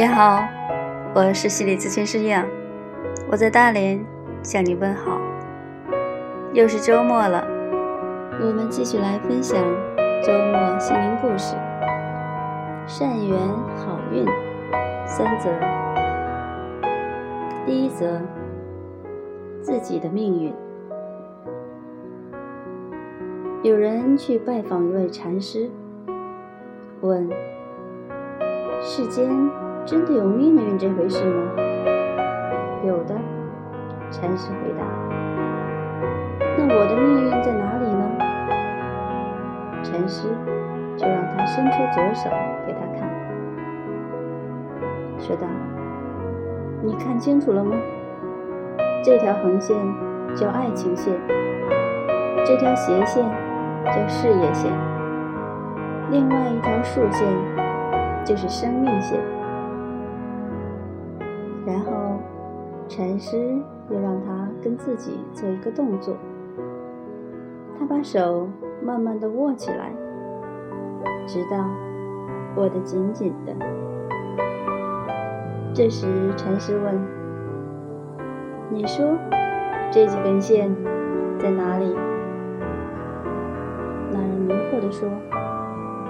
你好，我是心理咨询师杨，我在大连向你问好。又是周末了，我们继续来分享周末心灵故事。善缘好运三则，第一则，自己的命运。有人去拜访一位禅师，问：世间。真的有命运这回事吗？有的，禅师回答。那我的命运在哪里呢？禅师就让他伸出左手给他看，说道：“你看清楚了吗？这条横线叫爱情线，这条斜线叫事业线，另外一条竖线就是生命线。”然后，禅师又让他跟自己做一个动作。他把手慢慢的握起来，直到握得紧紧的。这时，禅师问：“你说，这几根线在哪里？”那人迷惑地说：“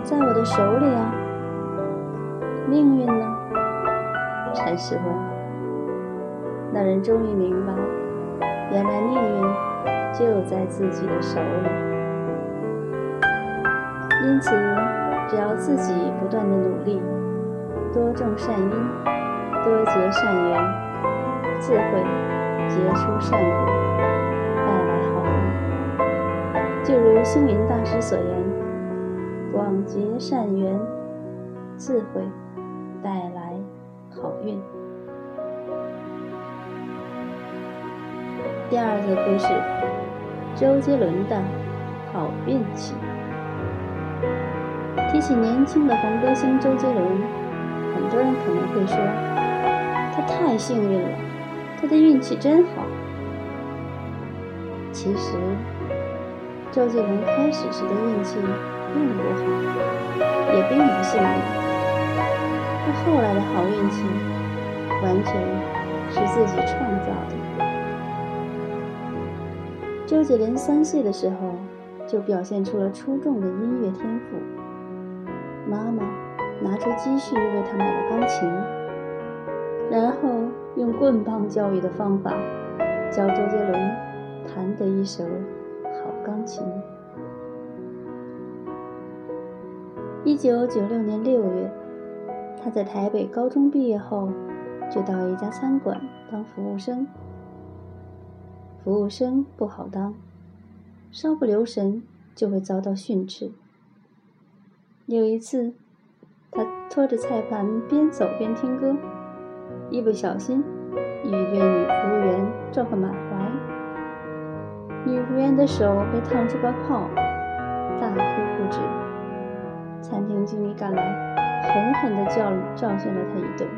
在我的手里啊。”命运呢？禅师问。那人终于明白，原来命运就在自己的手里。因此，只要自己不断的努力，多种善因，多结善缘，自会结出善果，带来好运。就如星云大师所言：“广结善缘，自会带来好运。”第二个故事，周杰伦的好运气。提起年轻的红歌星周杰伦，很多人可能会说，他太幸运了，他的运气真好。其实，周杰伦开始时的运气并不好，也并不幸运。他后来的好运气，完全是自己创造的。周杰伦三岁的时候就表现出了出众的音乐天赋，妈妈拿出积蓄为他买了钢琴，然后用棍棒教育的方法教周杰伦弹得一手好钢琴。一九九六年六月，他在台北高中毕业后，就到一家餐馆当服务生。服务生不好当，稍不留神就会遭到训斥。有一次，他拖着菜盘边走边听歌，一不小心与一位女服务员撞个满怀，女服务员的手被烫出个泡，大哭不止。餐厅经理赶来，狠狠地教教训了他一顿，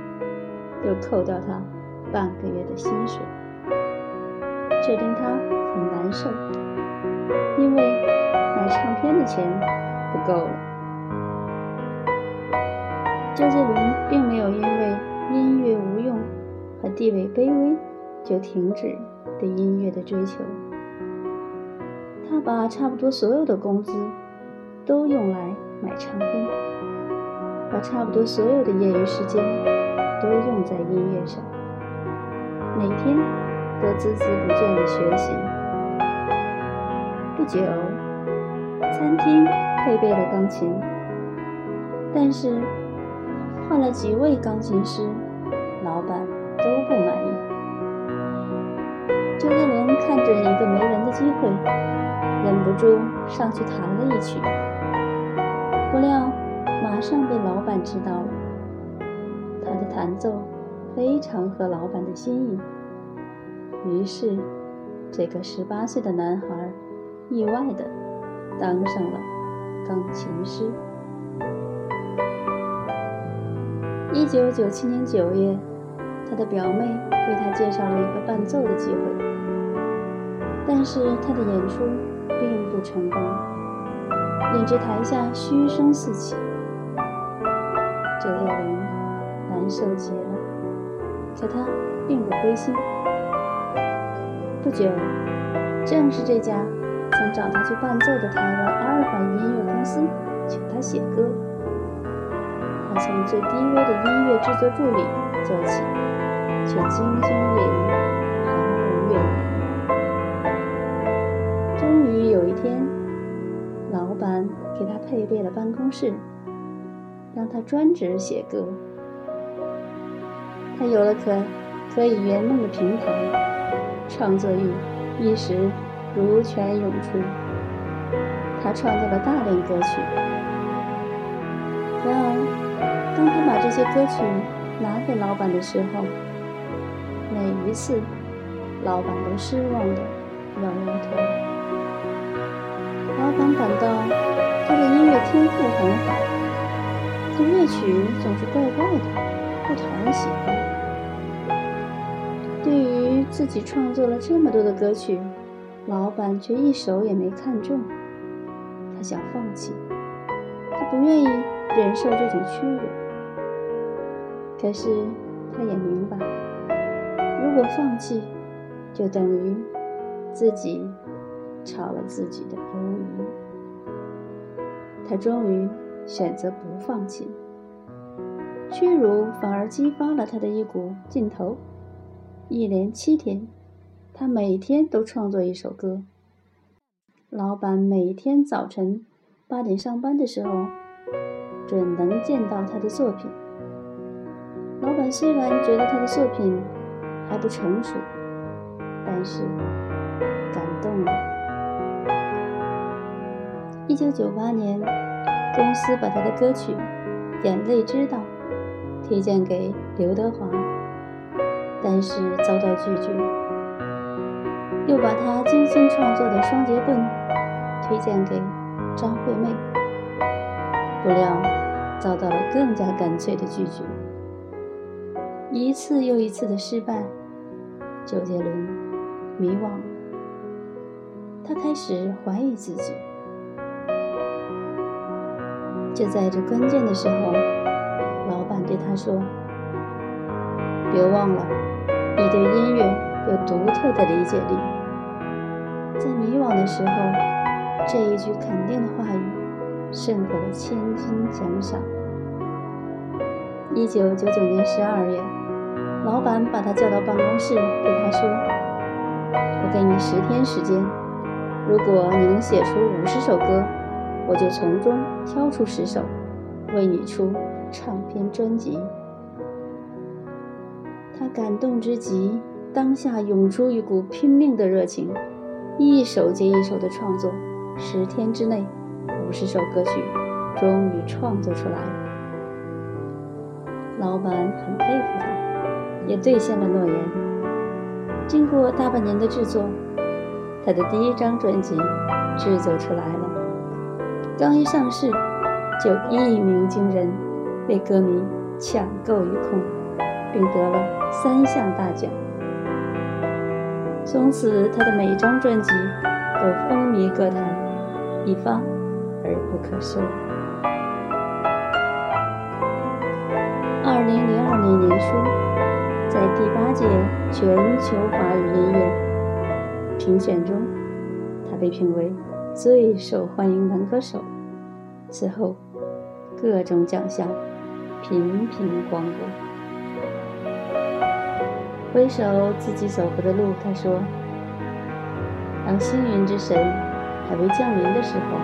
又扣掉他半个月的薪水。这令他很难受，因为买唱片的钱不够了。周杰伦并没有因为音乐无用和地位卑微就停止对音乐的追求，他把差不多所有的工资都用来买唱片，把差不多所有的业余时间都用在音乐上，每天。都孜孜不倦地学习。不久，餐厅配备了钢琴，但是换了几位钢琴师，老板都不满意。周杰伦看准一个没人的机会，忍不住上去弹了一曲，不料马上被老板知道了。他的弹奏非常合老板的心意。于是，这个十八岁的男孩意外的当上了钢琴师。一九九七年九月，他的表妹为他介绍了一个伴奏的机会，但是他的演出并不成功，引致台下嘘声四起。周杰伦难受极了。可他并不灰心。不久，正是这家曾找他去伴奏的台湾阿尔法音乐公司请他写歌。他从最低微的音乐制作助理做起，却兢兢业业，毫无怨言。终于有一天，老板给他配备了办公室，让他专职写歌。他有了可可以圆梦的平台。创作欲一时如泉涌出，他创作了大量歌曲。然而，当他把这些歌曲拿给老板的时候，每一次，老板都失望的摇摇头。老板感到他的音乐天赋很好，可乐曲总是怪怪的，不讨人喜欢。对于自己创作了这么多的歌曲，老板却一首也没看中。他想放弃，他不愿意忍受这种屈辱。可是他也明白，如果放弃，就等于自己炒了自己的鱿鱼。他终于选择不放弃，屈辱反而激发了他的一股劲头。一连七天，他每天都创作一首歌。老板每天早晨八点上班的时候，准能见到他的作品。老板虽然觉得他的作品还不成熟，但是感动了。一九九八年，公司把他的歌曲《眼泪知道》推荐给刘德华。但是遭到拒绝，又把他精心创作的《双截棍》推荐给张惠妹，不料遭到了更加干脆的拒绝。一次又一次的失败，周杰伦迷惘了，他开始怀疑自己。就在这关键的时候，老板对他说：“别忘了。”对音乐有独特的理解力，在迷惘的时候，这一句肯定的话语胜过了千金奖赏。一九九九年十二月，老板把他叫到办公室，对他说：“我给你十天时间，如果你能写出五十首歌，我就从中挑出十首，为你出唱片专辑。”感动之极，当下涌出一股拼命的热情，一首接一首的创作，十天之内，五十首歌曲终于创作出来了。老板很佩服他，也兑现了诺言。经过大半年的制作，他的第一张专辑制作出来了，刚一上市就一鸣惊人，被歌迷抢购一空，并得了。三项大奖，从此他的每张专辑都风靡歌坛，一发而不可收。二零零二年年初，在第八届全球华语音乐评选中，他被评为最受欢迎男歌手。此后，各种奖项频频光顾。回首自己走过的路，他说：“当幸运之神还未降临的时候，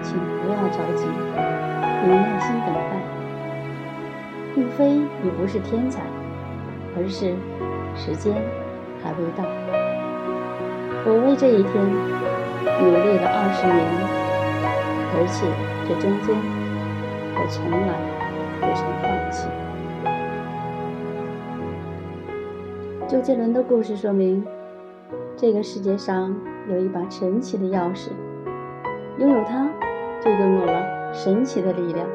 请不要着急，应耐心等待。并非你不是天才，而是时间还未到。我为这一天努力了二十年，而且这中间我从来不曾放弃。”周杰伦的故事说明，这个世界上有一把神奇的钥匙，拥有它，就拥有了神奇的力量，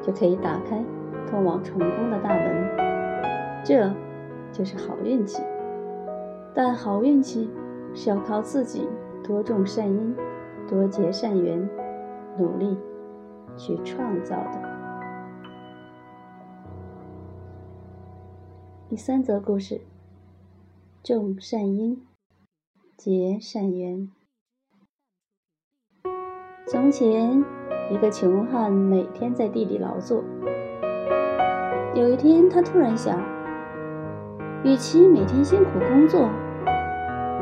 就可以打开通往成功的大门。这就是好运气。但好运气是要靠自己多种善因，多结善缘，努力去创造的。第三则故事：种善因，结善缘。从前，一个穷汉每天在地里劳作。有一天，他突然想，与其每天辛苦工作，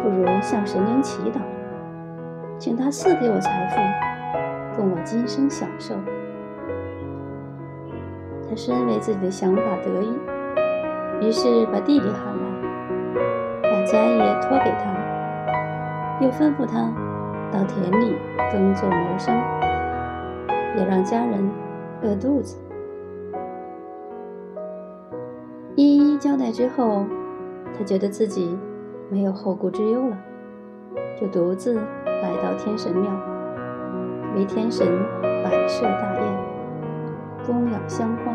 不如向神灵祈祷，请他赐给我财富，供我今生享受。他深为自己的想法得意，于是把弟弟喊，家业托给他，又吩咐他到田里耕作谋生，别让家人饿肚子。一一交代之后，他觉得自己没有后顾之忧了，就独自来到天神庙，为天神摆设大宴，供养香花，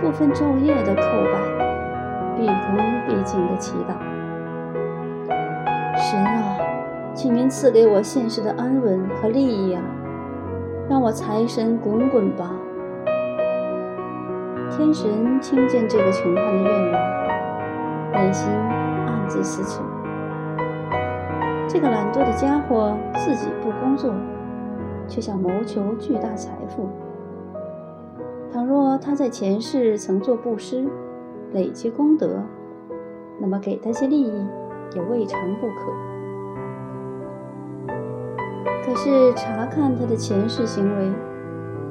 不分昼夜的叩拜，毕恭毕敬的祈祷：“神啊，请您赐给我现世的安稳和利益啊，让我财神滚滚吧。”天神听见这个穷汉的愿望，内心暗自思忖：这个懒惰的家伙自己不工作，却想谋求巨大财富。倘若他在前世曾做布施，累积功德，那么给他些利益也未尝不可。可是查看他的前世行为，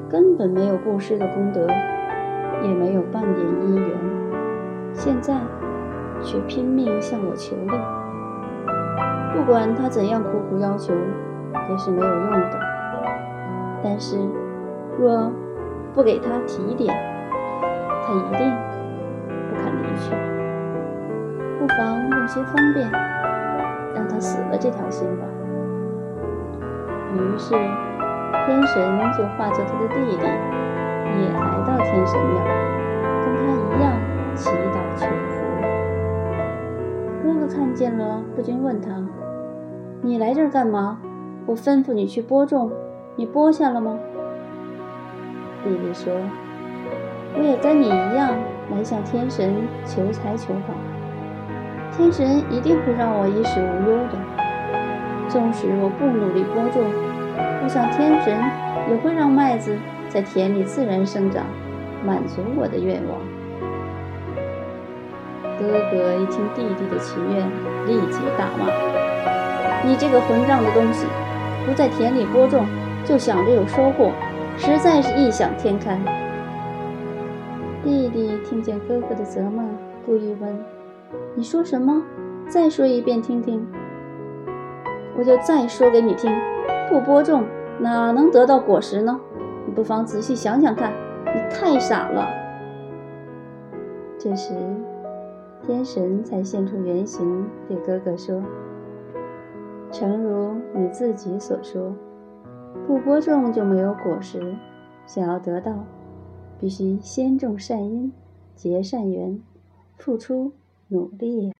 根本没有布施的功德。也没有半点姻缘，现在却拼命向我求利。不管他怎样苦苦要求，也是没有用的。但是，若不给他提点，他一定不肯离去。不妨用些方便，让他死了这条心吧。于是，天神就化作他的弟弟。也来到天神庙，跟他一样祈祷求福。哥哥看见了，不禁问他：“你来这儿干嘛？我吩咐你去播种，你播下了吗？”弟弟说：“我也跟你一样来向天神求财求宝，天神一定会让我衣食无忧的。纵使我不努力播种，我想天神也会让麦子。”在田里自然生长，满足我的愿望。哥哥一听弟弟的祈愿，立即大骂：“你这个混账的东西，不在田里播种，就想着有收获，实在是异想天开。”弟弟听见哥哥的责骂，故意问：“你说什么？再说一遍听听。”我就再说给你听：不播种，哪能得到果实呢？你不妨仔细想想看，你太傻了。这时，天神才现出原形，对哥哥说：“诚如你自己所说，不播种就没有果实。想要得到，必须先种善因，结善缘，付出努力。”